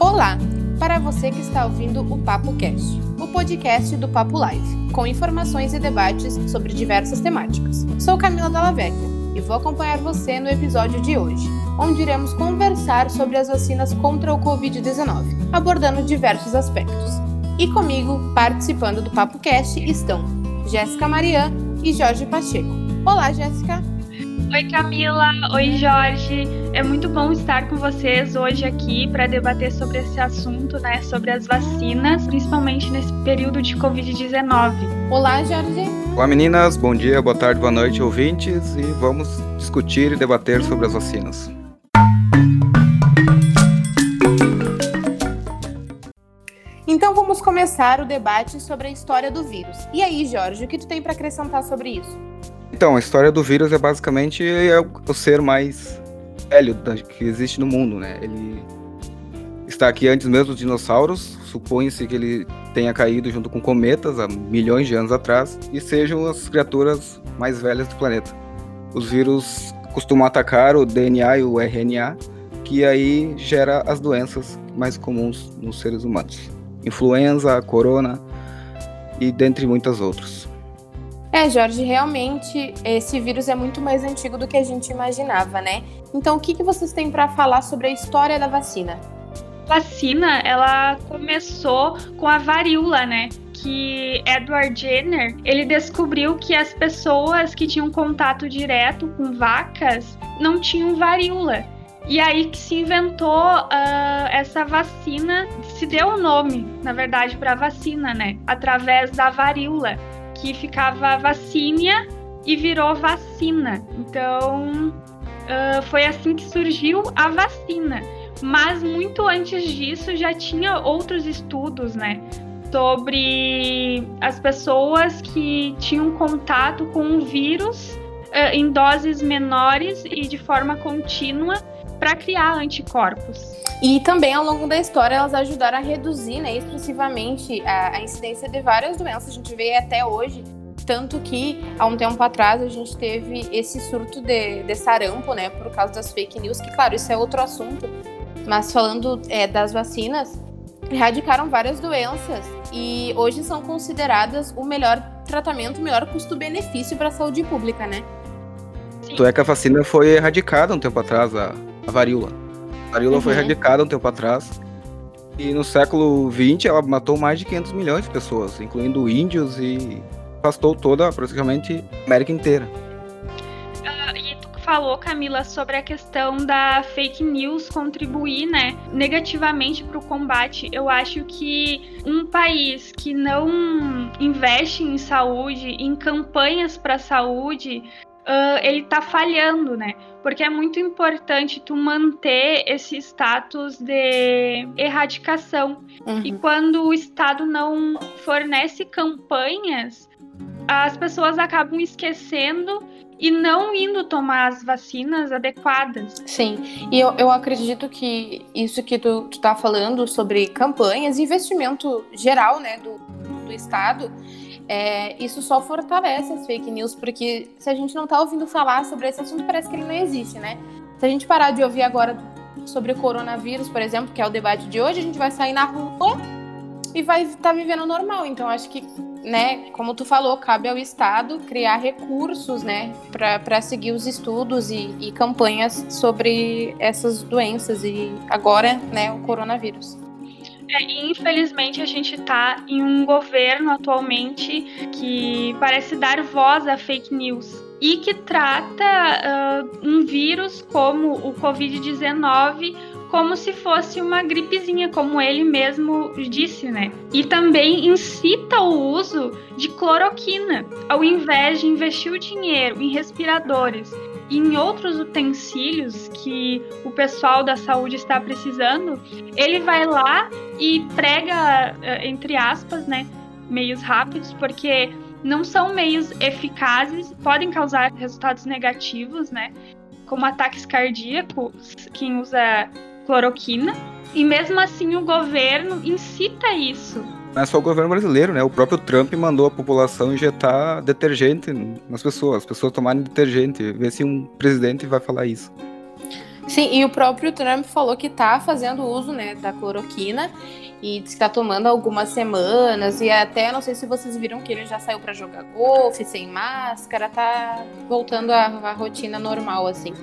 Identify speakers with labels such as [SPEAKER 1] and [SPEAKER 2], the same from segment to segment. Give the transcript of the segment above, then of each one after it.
[SPEAKER 1] Olá! Para você que está ouvindo o Papo Cast, o podcast do Papo Live, com informações e debates sobre diversas temáticas. Sou Camila Dalla Vecchia e vou acompanhar você no episódio de hoje, onde iremos conversar sobre as vacinas contra o Covid-19, abordando diversos aspectos. E comigo, participando do Papo Cast, estão Jéssica Marian e Jorge Pacheco. Olá, Jéssica!
[SPEAKER 2] Oi, Camila. Oi, Jorge. É muito bom estar com vocês hoje aqui para debater sobre esse assunto, né? Sobre as vacinas, principalmente nesse período de Covid-19.
[SPEAKER 1] Olá, Jorge.
[SPEAKER 3] Olá, meninas. Bom dia, boa tarde, boa noite, ouvintes. E vamos discutir e debater sobre as vacinas.
[SPEAKER 1] Então vamos começar o debate sobre a história do vírus. E aí, Jorge, o que tu tem para acrescentar sobre isso?
[SPEAKER 3] Então, a história do vírus é basicamente é o ser mais velho que existe no mundo, né? Ele está aqui antes mesmo dos dinossauros. Supõe-se que ele tenha caído junto com cometas há milhões de anos atrás e sejam as criaturas mais velhas do planeta. Os vírus costumam atacar o DNA e o RNA, que aí gera as doenças mais comuns nos seres humanos. Influenza, corona e dentre muitas outras.
[SPEAKER 1] É, Jorge, realmente esse vírus é muito mais antigo do que a gente imaginava, né? Então, o que, que vocês têm para falar sobre a história da vacina?
[SPEAKER 2] A vacina, ela começou com a varíola, né? Que Edward Jenner, ele descobriu que as pessoas que tinham contato direto com vacas não tinham varíola. E aí que se inventou uh, essa vacina, se deu o nome, na verdade, para a vacina, né? Através da varíola que ficava vacínia e virou vacina. Então, uh, foi assim que surgiu a vacina. Mas muito antes disso já tinha outros estudos, né? Sobre as pessoas que tinham contato com o vírus uh, em doses menores e de forma contínua para criar anticorpos.
[SPEAKER 1] E também ao longo da história elas ajudaram a reduzir né, expressivamente a, a incidência de várias doenças. A gente vê até hoje tanto que há um tempo atrás a gente teve esse surto de, de, sarampo, né, por causa das fake news, que claro, isso é outro assunto, mas falando é, das vacinas, erradicaram várias doenças e hoje são consideradas o melhor tratamento, o melhor custo-benefício para a saúde pública, né?
[SPEAKER 3] Tanto é que a vacina foi erradicada um tempo atrás, a, a varíola. A varíola uhum. foi erradicada um tempo atrás. E no século XX ela matou mais de 500 milhões de pessoas, incluindo índios e afastou toda, praticamente, a América inteira.
[SPEAKER 2] Uh, e tu falou, Camila, sobre a questão da fake news contribuir, né, negativamente para o combate. Eu acho que um país que não investe em saúde, em campanhas para saúde, uh, ele tá falhando, né? Porque é muito importante tu manter esse status de erradicação. Uhum. E quando o Estado não fornece campanhas, as pessoas acabam esquecendo e não indo tomar as vacinas adequadas.
[SPEAKER 1] Sim, e eu, eu acredito que isso que tu, tu tá falando sobre campanhas, investimento geral, né, do, do Estado, é, isso só fortalece as fake news, porque se a gente não tá ouvindo falar sobre esse assunto, parece que ele não existe, né? Se a gente parar de ouvir agora sobre o coronavírus, por exemplo, que é o debate de hoje, a gente vai sair na rua e vai estar tá vivendo normal. Então, acho que, né, como tu falou, cabe ao Estado criar recursos, né, para seguir os estudos e, e campanhas sobre essas doenças e agora, né, o coronavírus.
[SPEAKER 2] É, infelizmente, a gente está em um governo atualmente que parece dar voz a fake news e que trata uh, um vírus como o Covid-19 como se fosse uma gripezinha, como ele mesmo disse, né? E também incita o uso de cloroquina, ao invés de investir o dinheiro em respiradores e em outros utensílios que o pessoal da saúde está precisando, ele vai lá e prega, eh, entre aspas, né, meios rápidos, porque não são meios eficazes, podem causar resultados negativos, né, como ataques cardíacos, quem usa cloroquina, e mesmo assim o governo incita isso.
[SPEAKER 3] Não é só o governo brasileiro, né? O próprio Trump mandou a população injetar detergente nas pessoas, as pessoas tomarem detergente. Vê se um presidente vai falar isso.
[SPEAKER 1] Sim, e o próprio Trump falou que tá fazendo uso, né, da cloroquina e disse que tá tomando algumas semanas e até não sei se vocês viram que ele já saiu para jogar golfe sem máscara, tá voltando à, à rotina normal assim.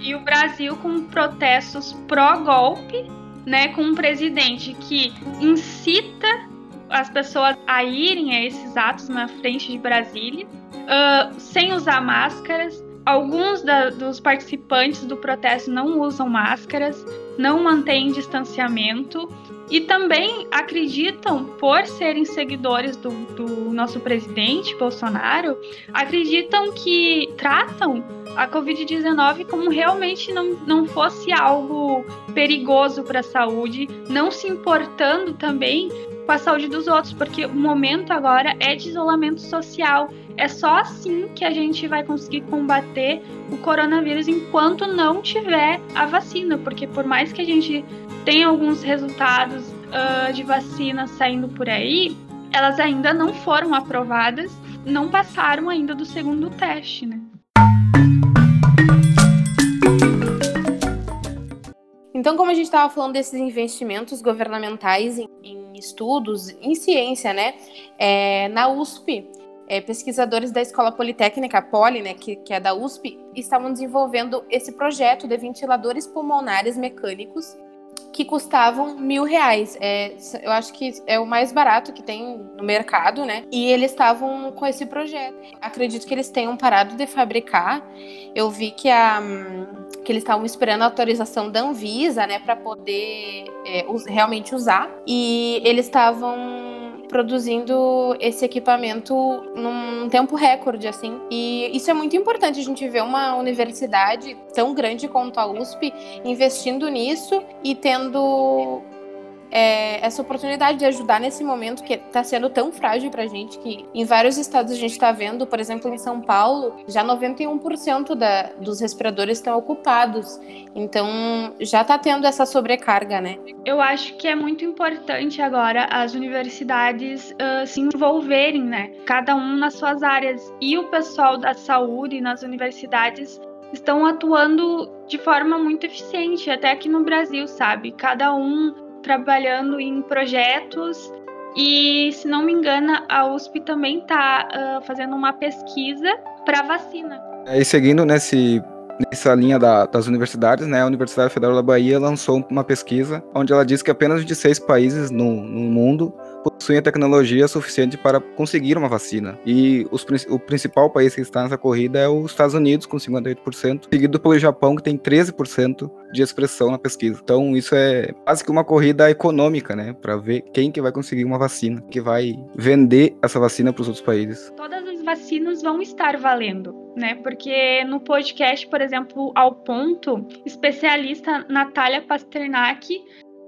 [SPEAKER 2] E o Brasil com protestos pró-golpe, né, com um presidente que incita as pessoas a irem a esses atos na frente de Brasília, uh, sem usar máscaras, Alguns da, dos participantes do protesto não usam máscaras, não mantêm distanciamento e também acreditam, por serem seguidores do, do nosso presidente Bolsonaro, acreditam que tratam a Covid-19 como realmente não, não fosse algo perigoso para a saúde, não se importando também com a saúde dos outros, porque o momento agora é de isolamento social. É só assim que a gente vai conseguir combater o coronavírus enquanto não tiver a vacina, porque por mais que a gente tenha alguns resultados uh, de vacina saindo por aí, elas ainda não foram aprovadas, não passaram ainda do segundo teste, né?
[SPEAKER 1] Então, como a gente estava falando desses investimentos governamentais em, em estudos, em ciência, né? É, na USP, é, pesquisadores da Escola Politécnica Poli, né, que, que é da USP, estavam desenvolvendo esse projeto de ventiladores pulmonares mecânicos que custavam mil reais. É, eu acho que é o mais barato que tem no mercado, né? E eles estavam com esse projeto. Acredito que eles tenham parado de fabricar. Eu vi que a que eles estavam esperando a autorização da Anvisa, né, para poder é, realmente usar. E eles estavam produzindo esse equipamento num tempo recorde, assim. E isso é muito importante, a gente ver uma universidade tão grande quanto a USP investindo nisso e tendo é, essa oportunidade de ajudar nesse momento que está sendo tão frágil para a gente, que em vários estados a gente está vendo, por exemplo, em São Paulo, já 91% da, dos respiradores estão ocupados. Então, já está tendo essa sobrecarga, né?
[SPEAKER 2] Eu acho que é muito importante agora as universidades uh, se envolverem, né? Cada um nas suas áreas. E o pessoal da saúde nas universidades estão atuando de forma muito eficiente, até aqui no Brasil, sabe? Cada um trabalhando em projetos e, se não me engano, a USP também está uh, fazendo uma pesquisa para vacina.
[SPEAKER 3] E seguindo nesse, nessa linha da, das universidades, né, a Universidade Federal da Bahia lançou uma pesquisa onde ela diz que apenas de seis países no, no mundo possuem a tecnologia suficiente para conseguir uma vacina. E os, o principal país que está nessa corrida é os Estados Unidos, com 58%, seguido pelo Japão, que tem 13% de expressão na pesquisa. Então, isso é quase que uma corrida econômica, né? Para ver quem que vai conseguir uma vacina, que vai vender essa vacina para os outros países.
[SPEAKER 2] Todas as vacinas vão estar valendo, né? Porque no podcast, por exemplo, ao ponto, especialista Natália Pasternak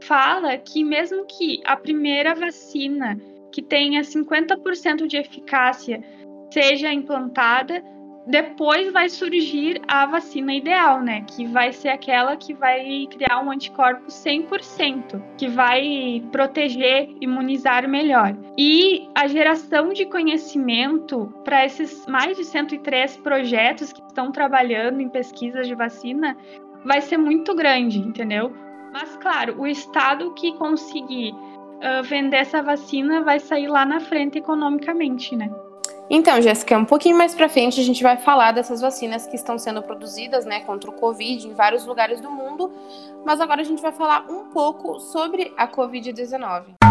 [SPEAKER 2] fala que mesmo que a primeira vacina que tenha 50% de eficácia seja implantada, depois vai surgir a vacina ideal, né? Que vai ser aquela que vai criar um anticorpo 100%, que vai proteger, imunizar melhor. E a geração de conhecimento para esses mais de 103 projetos que estão trabalhando em pesquisas de vacina vai ser muito grande, entendeu? Mas, claro, o Estado que conseguir uh, vender essa vacina vai sair lá na frente economicamente, né?
[SPEAKER 1] Então, Jéssica, um pouquinho mais para frente a gente vai falar dessas vacinas que estão sendo produzidas, né, contra o Covid em vários lugares do mundo, mas agora a gente vai falar um pouco sobre a Covid-19.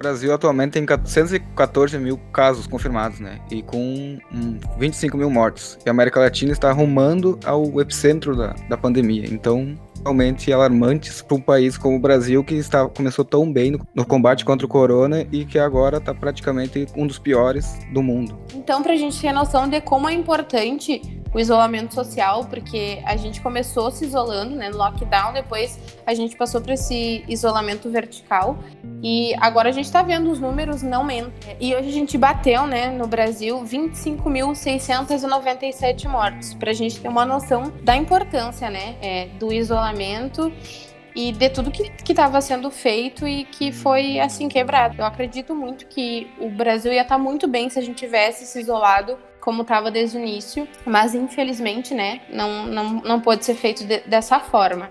[SPEAKER 3] Brasil atualmente tem 414 mil casos confirmados, né? E com um, 25 mil mortos. E a América Latina está arrumando ao epicentro da, da pandemia. Então, realmente alarmantes para um país como o Brasil, que está, começou tão bem no, no combate contra o corona e que agora está praticamente um dos piores do mundo.
[SPEAKER 1] Então, para a gente ter noção de como é importante o isolamento social, porque a gente começou se isolando, né, no lockdown, depois a gente passou para esse isolamento vertical e agora a gente está vendo os números não aumentam. E hoje a gente bateu, né, no Brasil, 25.697 mortos, para a gente ter uma noção da importância, né, é, do isolamento e de tudo que estava sendo feito e que foi assim quebrado. Eu acredito muito que o Brasil ia estar tá muito bem se a gente tivesse se isolado como estava desde o início, mas infelizmente, né, não, não, não pode ser feito de, dessa forma.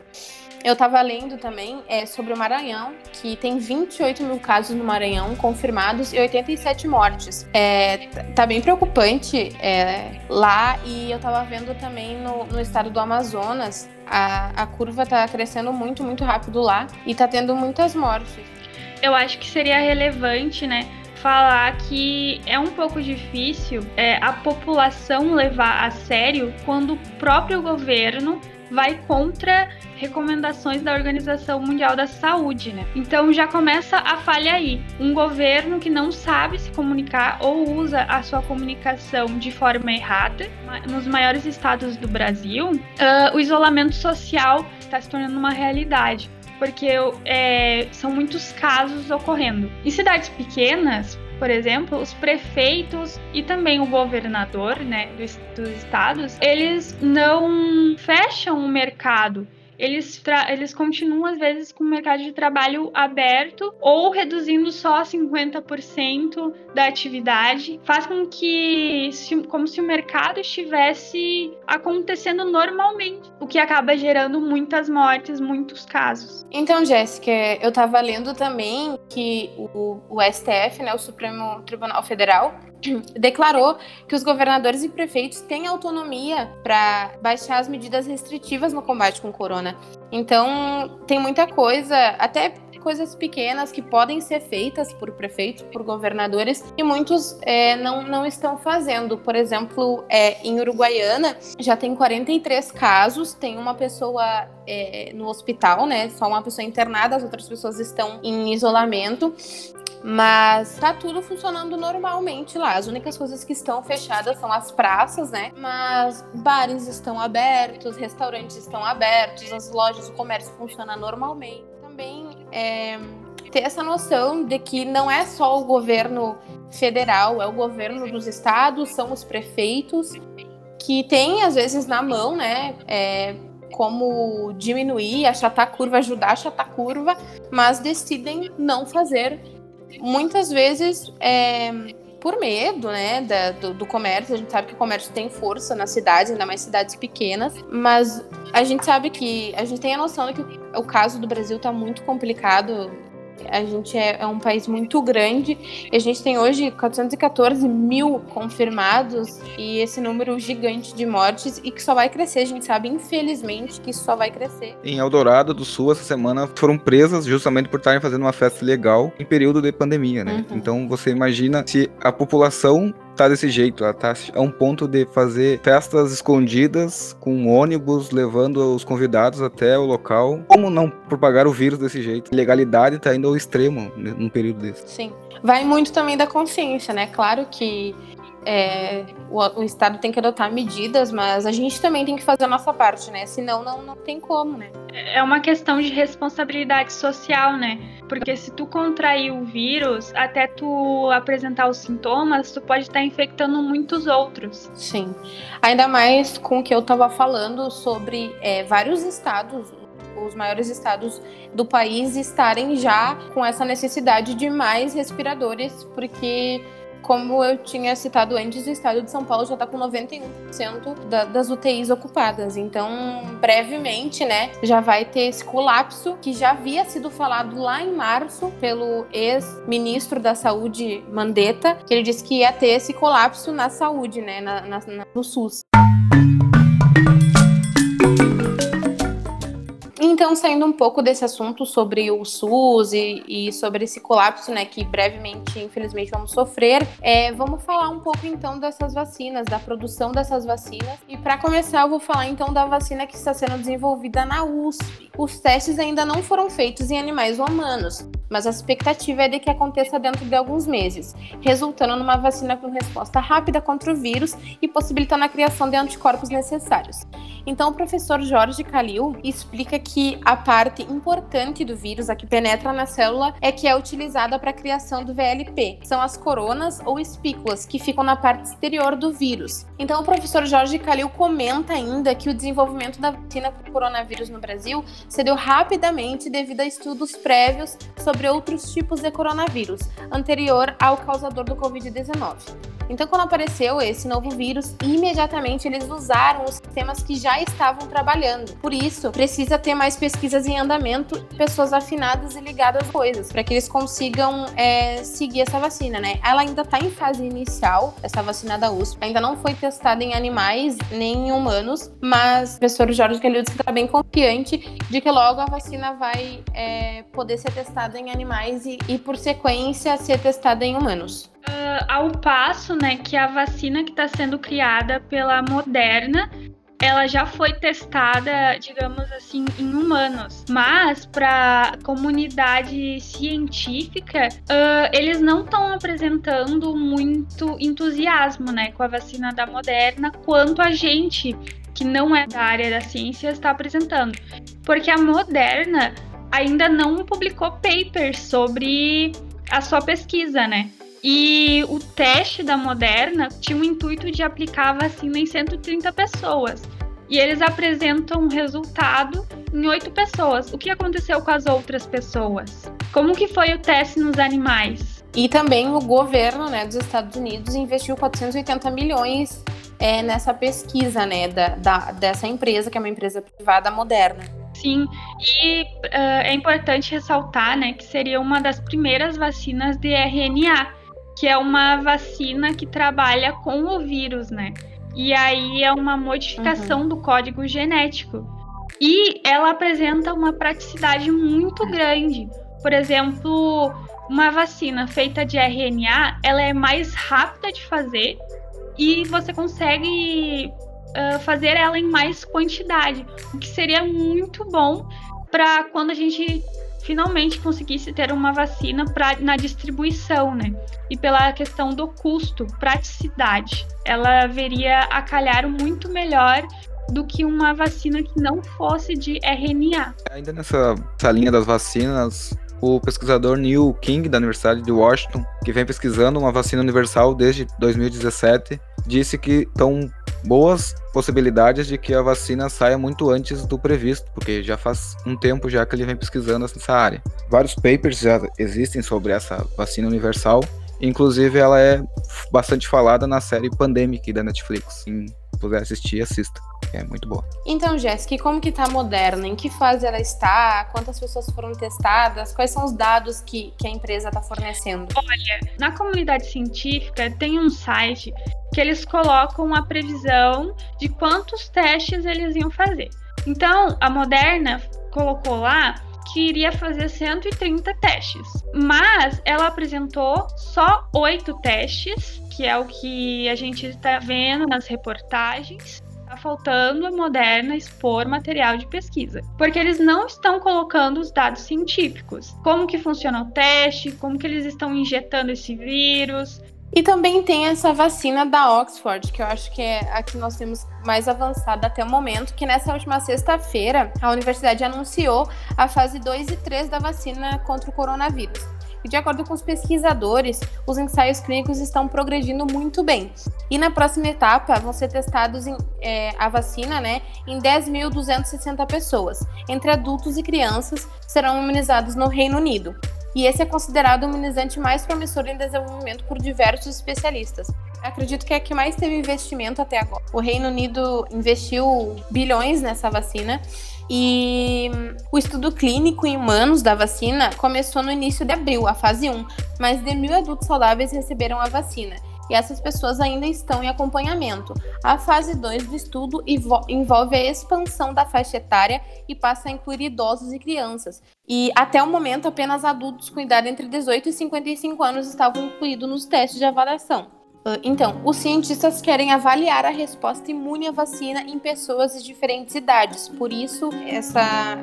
[SPEAKER 1] Eu estava lendo também é, sobre o Maranhão, que tem 28 mil casos no Maranhão confirmados e 87 mortes. É, tá bem preocupante é, lá e eu estava vendo também no, no, estado do Amazonas, a, a curva está crescendo muito, muito rápido lá e está tendo muitas mortes.
[SPEAKER 2] Eu acho que seria relevante, né? Falar que é um pouco difícil é, a população levar a sério quando o próprio governo vai contra recomendações da Organização Mundial da Saúde, né? Então já começa a falha aí. Um governo que não sabe se comunicar ou usa a sua comunicação de forma errada. Nos maiores estados do Brasil, uh, o isolamento social está se tornando uma realidade porque é, são muitos casos ocorrendo. Em cidades pequenas, por exemplo, os prefeitos e também o governador né, dos, dos estados, eles não fecham o mercado eles, eles continuam, às vezes, com o mercado de trabalho aberto ou reduzindo só 50% da atividade. Faz com que, se, como se o mercado estivesse acontecendo normalmente, o que acaba gerando muitas mortes, muitos casos.
[SPEAKER 1] Então, Jéssica, eu estava lendo também que o, o STF, né, o Supremo Tribunal Federal, declarou que os governadores e prefeitos têm autonomia para baixar as medidas restritivas no combate com o corona. Então, tem muita coisa, até coisas pequenas que podem ser feitas por prefeitos, por governadores, e muitos é, não, não estão fazendo. Por exemplo, é, em Uruguaiana já tem 43 casos, tem uma pessoa é, no hospital, né? Só uma pessoa internada, as outras pessoas estão em isolamento. Mas tá tudo funcionando normalmente lá. As únicas coisas que estão fechadas são as praças, né? Mas bares estão abertos, restaurantes estão abertos, as lojas, o comércio funciona normalmente. Também é, ter essa noção de que não é só o governo federal, é o governo dos estados, são os prefeitos que tem às vezes na mão, né? É, como diminuir, achatar a curva, ajudar a achatar a curva, mas decidem não fazer muitas vezes é, por medo, né, da, do, do, comércio. A gente sabe que o comércio tem força nas cidades, ainda mais cidades pequenas, mas a gente sabe que a gente tem a noção de que o caso do Brasil está muito complicado a gente é, é, um país muito grande e a gente tem hoje 414 mil confirmados e esse número gigante de mortes e que só vai crescer. A gente sabe, infelizmente, que isso só vai crescer.
[SPEAKER 3] Em Eldorado do Sul, essa semana, foram presas justamente por estarem fazendo uma festa legal em período de pandemia, né? Uhum. Então você imagina se a população tá desse jeito. Ela tá a um ponto de fazer festas escondidas com ônibus levando os convidados até o local. Como não propagar o vírus desse jeito? Legalidade tá indo ao extremo num período desse.
[SPEAKER 1] Sim. Vai muito também da consciência, né? Claro que é, o, o, Estado tem que adotar medidas, mas a gente também tem que fazer a nossa parte, né? Senão não, não tem como, né?
[SPEAKER 2] É uma questão de responsabilidade social, né? Porque se tu contrair o vírus, até tu apresentar os sintomas, tu pode estar infectando muitos outros.
[SPEAKER 1] Sim. Ainda mais com o que eu estava falando sobre é, vários estados, os maiores estados do país estarem já com essa necessidade de mais respiradores, porque como eu tinha citado antes, o estado de São Paulo já está com 91% da, das UTIs ocupadas. Então, brevemente, né, já vai ter esse colapso que já havia sido falado lá em março pelo ex-ministro da Saúde, Mandetta, que ele disse que ia ter esse colapso na saúde, né, na, na, no SUS. Então, saindo um pouco desse assunto sobre o SUS e, e sobre esse colapso, né, que brevemente, infelizmente, vamos sofrer, é, vamos falar um pouco então dessas vacinas, da produção dessas vacinas. E para começar, eu vou falar então da vacina que está sendo desenvolvida na USP. Os testes ainda não foram feitos em animais humanos, mas a expectativa é de que aconteça dentro de alguns meses, resultando numa vacina com resposta rápida contra o vírus e possibilitando a criação de anticorpos necessários. Então, o professor Jorge Calil explica que a parte importante do vírus, a que penetra na célula, é que é utilizada para a criação do VLP. São as coronas ou espículas que ficam na parte exterior do vírus. Então, o professor Jorge Calil comenta ainda que o desenvolvimento da vacina para o coronavírus no Brasil se deu rapidamente devido a estudos prévios sobre outros tipos de coronavírus, anterior ao causador do Covid-19. Então, quando apareceu esse novo vírus, imediatamente eles usaram os sistemas que já estavam trabalhando. Por isso, precisa ter mais pesquisas em andamento, pessoas afinadas e ligadas às coisas, para que eles consigam é, seguir essa vacina, né? Ela ainda está em fase inicial, essa vacina da USP, ainda não foi testada em animais nem em humanos, mas o professor Jorge Kalilski está bem confiante de que logo a vacina vai é, poder ser testada em animais e, e, por sequência, ser testada em humanos.
[SPEAKER 2] Uh, ao passo, né, que a vacina que está sendo criada pela Moderna ela já foi testada, digamos assim, em humanos. Mas para comunidade científica, uh, eles não estão apresentando muito entusiasmo, né, com a vacina da Moderna, quanto a gente que não é da área da ciência está apresentando, porque a Moderna ainda não publicou papers sobre a sua pesquisa, né? E o teste da Moderna tinha o intuito de aplicar a vacina em 130 pessoas. E eles apresentam um resultado em oito pessoas. O que aconteceu com as outras pessoas? Como que foi o teste nos animais?
[SPEAKER 1] E também o governo né, dos Estados Unidos investiu 480 milhões é, nessa pesquisa né, da, da, dessa empresa, que é uma empresa privada moderna.
[SPEAKER 2] Sim, e uh, é importante ressaltar né, que seria uma das primeiras vacinas de RNA que é uma vacina que trabalha com o vírus, né? E aí é uma modificação uhum. do código genético. E ela apresenta uma praticidade muito grande. Por exemplo, uma vacina feita de RNA, ela é mais rápida de fazer e você consegue uh, fazer ela em mais quantidade, o que seria muito bom para quando a gente finalmente conseguisse ter uma vacina pra, na distribuição, né? E pela questão do custo, praticidade, ela veria a calhar muito melhor do que uma vacina que não fosse de RNA.
[SPEAKER 3] Ainda nessa, nessa linha das vacinas, o pesquisador Neil King, da Universidade de Washington, que vem pesquisando uma vacina universal desde 2017, disse que estão boas possibilidades de que a vacina saia muito antes do previsto, porque já faz um tempo já que ele vem pesquisando nessa área. Vários papers já existem sobre essa vacina universal, inclusive ela é bastante falada na série Pandemic da Netflix. Quem puder assistir, assista. É muito boa.
[SPEAKER 1] Então, Jéssica, como que tá a Moderna? Em que fase ela está? Quantas pessoas foram testadas? Quais são os dados que, que a empresa está fornecendo?
[SPEAKER 2] Olha, na comunidade científica tem um site que eles colocam a previsão de quantos testes eles iam fazer. Então, a Moderna colocou lá que iria fazer 130 testes, mas ela apresentou só oito testes, que é o que a gente está vendo nas reportagens. Está faltando a Moderna expor material de pesquisa, porque eles não estão colocando os dados científicos. Como que funciona o teste, como que eles estão injetando esse vírus,
[SPEAKER 1] e também tem essa vacina da Oxford, que eu acho que é a que nós temos mais avançada até o momento, que nessa última sexta-feira a universidade anunciou a fase 2 e 3 da vacina contra o coronavírus. E de acordo com os pesquisadores, os ensaios clínicos estão progredindo muito bem. E na próxima etapa vão ser testados em, é, a vacina né, em 10.260 pessoas. Entre adultos e crianças serão imunizados no Reino Unido e esse é considerado o imunizante mais promissor em desenvolvimento por diversos especialistas. Acredito que é a que mais teve investimento até agora. O Reino Unido investiu bilhões nessa vacina e o estudo clínico em humanos da vacina começou no início de abril, a fase 1. Mais de mil adultos saudáveis receberam a vacina e essas pessoas ainda estão em acompanhamento. A fase 2 do estudo envolve a expansão da faixa etária e passa a incluir idosos e crianças. E até o momento, apenas adultos com idade entre 18 e 55 anos estavam incluídos nos testes de avaliação. Ah, então, os cientistas querem avaliar a resposta imune à vacina em pessoas de diferentes idades, por isso essa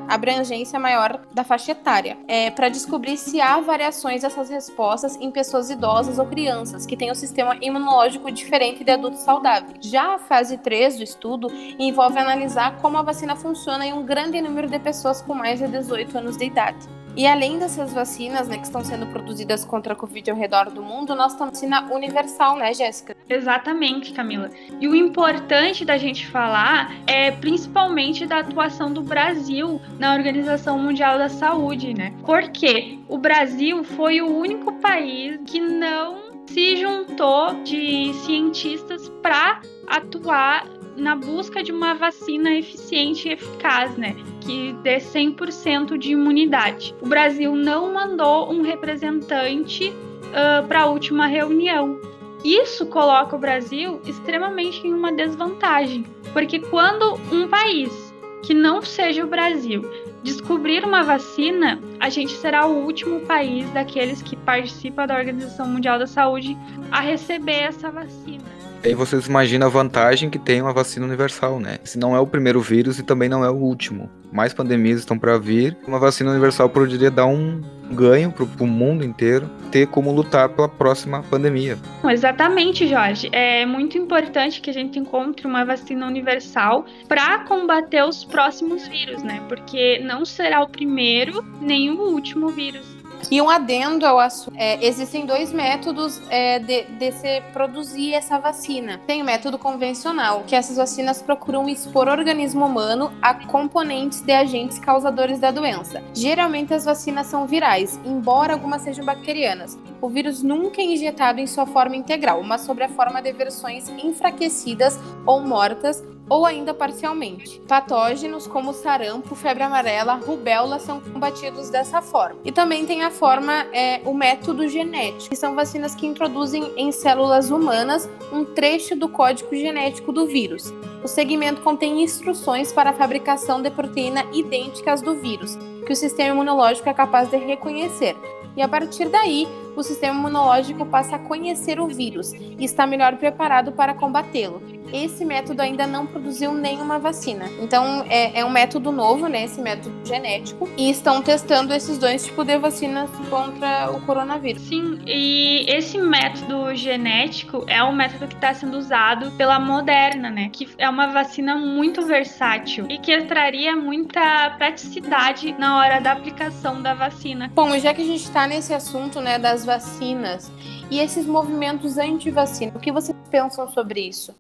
[SPEAKER 1] abrangência maior da faixa etária, é para descobrir se há variações dessas respostas em pessoas idosas ou crianças que têm um sistema imunológico diferente de adultos saudáveis. Já a fase 3 do estudo envolve analisar como a vacina funciona em um grande número de pessoas com mais de 18 anos de idade. E além dessas vacinas, né, que estão sendo produzidas contra a Covid ao redor do mundo, nós temos vacina universal, né, Jéssica?
[SPEAKER 2] Exatamente, Camila. E o importante da gente falar é principalmente da atuação do Brasil na Organização Mundial da Saúde, né? Porque o Brasil foi o único país que não se juntou de cientistas para atuar na busca de uma vacina eficiente e eficaz, né? Que dê 100% de imunidade. O Brasil não mandou um representante uh, para a última reunião. Isso coloca o Brasil extremamente em uma desvantagem, porque quando um país que não seja o Brasil descobrir uma vacina, a gente será o último país daqueles que participam da Organização Mundial da Saúde a receber essa vacina.
[SPEAKER 3] Aí vocês imaginam a vantagem que tem uma vacina universal, né? Se não é o primeiro vírus e também não é o último. Mais pandemias estão para vir. Uma vacina universal poderia dar um ganho para o mundo inteiro, ter como lutar pela próxima pandemia.
[SPEAKER 2] Exatamente, Jorge. É muito importante que a gente encontre uma vacina universal para combater os próximos vírus, né? Porque não será o primeiro nem o último vírus.
[SPEAKER 1] E um adendo ao assunto: é, existem dois métodos é, de, de se produzir essa vacina. Tem o método convencional, que essas vacinas procuram expor o organismo humano a componentes de agentes causadores da doença. Geralmente as vacinas são virais, embora algumas sejam bacterianas. O vírus nunca é injetado em sua forma integral, mas sobre a forma de versões enfraquecidas ou mortas ou ainda parcialmente. Patógenos como sarampo, febre amarela, rubéola são combatidos dessa forma. E também tem a forma, é, o método genético, que são vacinas que introduzem em células humanas um trecho do código genético do vírus. O segmento contém instruções para a fabricação de proteína idênticas do vírus, que o sistema imunológico é capaz de reconhecer. E a partir daí, o sistema imunológico passa a conhecer o vírus e está melhor preparado para combatê-lo esse método ainda não produziu nenhuma vacina. Então, é, é, um método novo, né? Esse método genético. E estão testando esses dois tipos de vacinas contra o coronavírus.
[SPEAKER 2] Sim, e esse método genético é o método que está sendo usado pela Moderna, né? Que é uma vacina muito versátil e que traria muita praticidade na hora da aplicação da vacina.
[SPEAKER 1] Bom, já que a gente está nesse assunto, né, das vacinas e esses movimentos anti-vacina, o que vocês pensam sobre isso?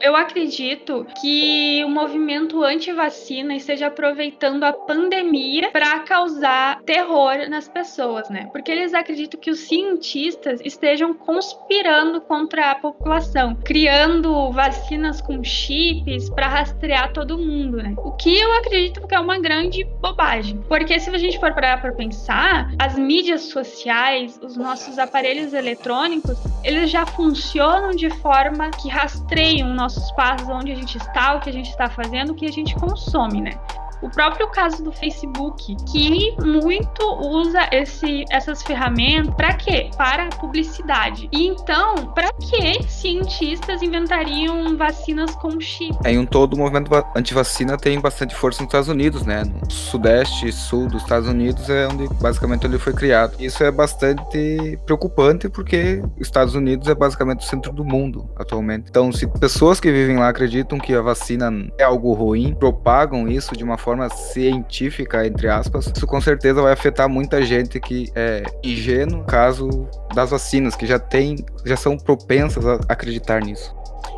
[SPEAKER 2] Eu acredito que o movimento anti-vacina esteja aproveitando a pandemia para causar terror nas pessoas, né? Porque eles acreditam que os cientistas estejam conspirando contra a população, criando vacinas com chips para rastrear todo mundo, né? O que eu acredito que é uma grande bobagem. Porque se a gente for parar para pensar, as mídias sociais, os nossos aparelhos eletrônicos, eles já funcionam de forma que rastreiam nossos passos, onde a gente está, o que a gente está fazendo, o que a gente consome, né? O próprio caso do Facebook, que muito usa esse, essas ferramentas para quê? Para publicidade. E então, para que cientistas inventariam vacinas com chip?
[SPEAKER 3] É, em um todo, o movimento antivacina tem bastante força nos Estados Unidos, né? No sudeste sul dos Estados Unidos é onde basicamente ele foi criado. Isso é bastante preocupante porque os Estados Unidos é basicamente o centro do mundo atualmente. Então, se pessoas que vivem lá acreditam que a vacina é algo ruim, propagam isso de uma forma forma científica, entre aspas, isso com certeza vai afetar muita gente que é ingênuo, caso das vacinas, que já tem, já são propensas a acreditar nisso.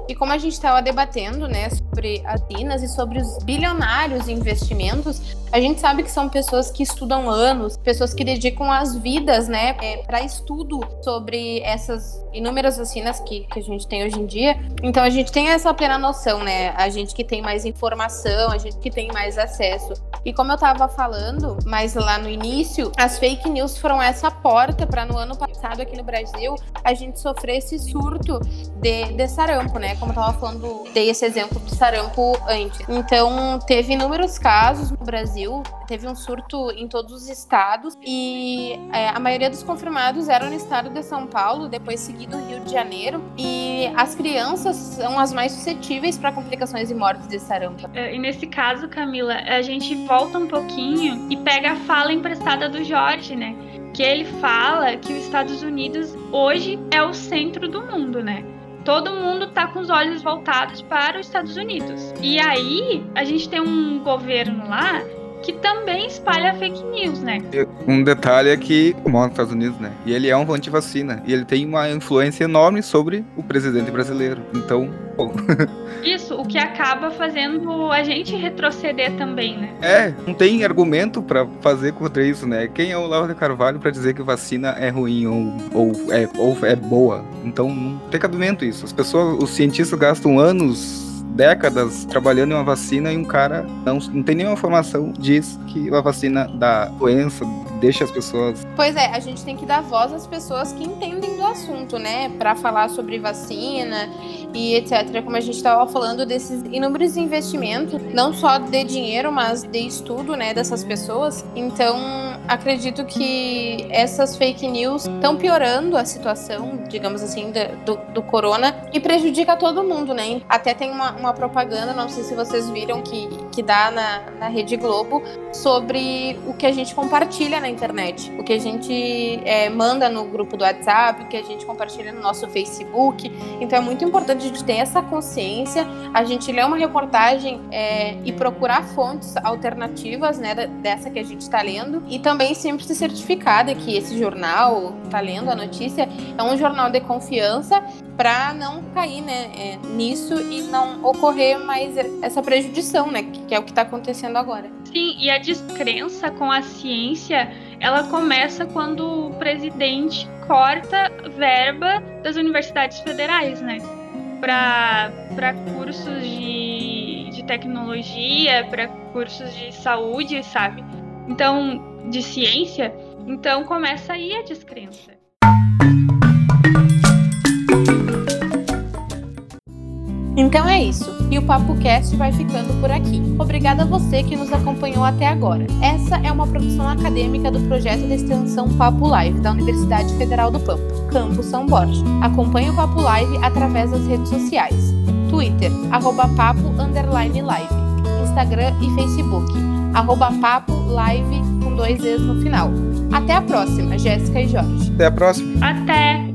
[SPEAKER 1] E como a gente estava debatendo, né, sobre as vacinas e sobre os bilionários investimentos, a gente sabe que são pessoas que estudam anos, pessoas que dedicam as vidas, né, é, para estudo sobre essas inúmeras vacinas que, que a gente tem hoje em dia. Então a gente tem essa plena noção, né, a gente que tem mais informação, a gente que tem mais acesso. E como eu estava falando, mas lá no início, as fake news foram essa porta para no ano passado aqui no Brasil a gente sofrer esse surto de, de sarampo, né? como eu tava falando, dei esse exemplo do sarampo antes. Então, teve inúmeros casos no Brasil, teve um surto em todos os estados e é, a maioria dos confirmados eram no estado de São Paulo, depois seguido Rio de Janeiro. E as crianças são as mais suscetíveis para complicações e mortes de sarampo.
[SPEAKER 2] É, e nesse caso, Camila, a gente volta um pouquinho e pega a fala emprestada do Jorge, né? Que ele fala que os Estados Unidos hoje é o centro do mundo, né? todo mundo está com os olhos voltados para os Estados Unidos. E aí a gente tem um governo lá que também espalha fake news, né?
[SPEAKER 3] Um detalhe é que mora nos Estados Unidos, né? E ele é um anti-vacina. E ele tem uma influência enorme sobre o presidente brasileiro. Então, bom.
[SPEAKER 2] Isso, o que acaba fazendo a gente retroceder também, né?
[SPEAKER 3] É, não tem argumento para fazer contra isso, né? Quem é o Lauro de Carvalho para dizer que vacina é ruim ou, ou, é, ou é boa? Então não tem cabimento isso. As pessoas, os cientistas gastam anos décadas trabalhando em uma vacina e um cara não, não tem nenhuma informação diz que a vacina dá doença, deixa as pessoas.
[SPEAKER 1] Pois é, a gente tem que dar voz às pessoas que entendem do assunto, né? Para falar sobre vacina e etc. Como a gente estava falando desses inúmeros investimentos, não só de dinheiro, mas de estudo, né, dessas pessoas. Então, acredito que essas fake news estão piorando a situação, digamos assim, do, do corona e prejudica todo mundo, né? Até tem uma, uma propaganda, não sei se vocês viram, que, que dá na, na Rede Globo sobre o que a gente compartilha na internet, o que a gente é, manda no grupo do WhatsApp, o que a gente compartilha no nosso Facebook. Então é muito importante a gente ter essa consciência, a gente ler uma reportagem é, e procurar fontes alternativas né, dessa que a gente está lendo e também sempre se certificar de que esse jornal está lendo a notícia é um jornal de confiança para não cair né, é, nisso e não ocorrer mais essa prejudição, né, que é o que está acontecendo agora.
[SPEAKER 2] Sim, e a descrença com a ciência, ela começa quando o presidente corta verba das universidades federais, né? Para cursos de, de tecnologia, para cursos de saúde, sabe? Então, de ciência. Então começa aí a descrença.
[SPEAKER 1] Então é isso. E o Papo Cast vai ficando por aqui. Obrigada a você que nos acompanhou até agora. Essa é uma produção acadêmica do projeto de extensão Papo Live da Universidade Federal do Pampa, Campus São Borja. Acompanhe o Papo Live através das redes sociais. Twitter, arroba papo, underline live. Instagram e Facebook, arroba papo live com dois Es no final. Até a próxima, Jéssica e Jorge.
[SPEAKER 3] Até a próxima.
[SPEAKER 2] Até!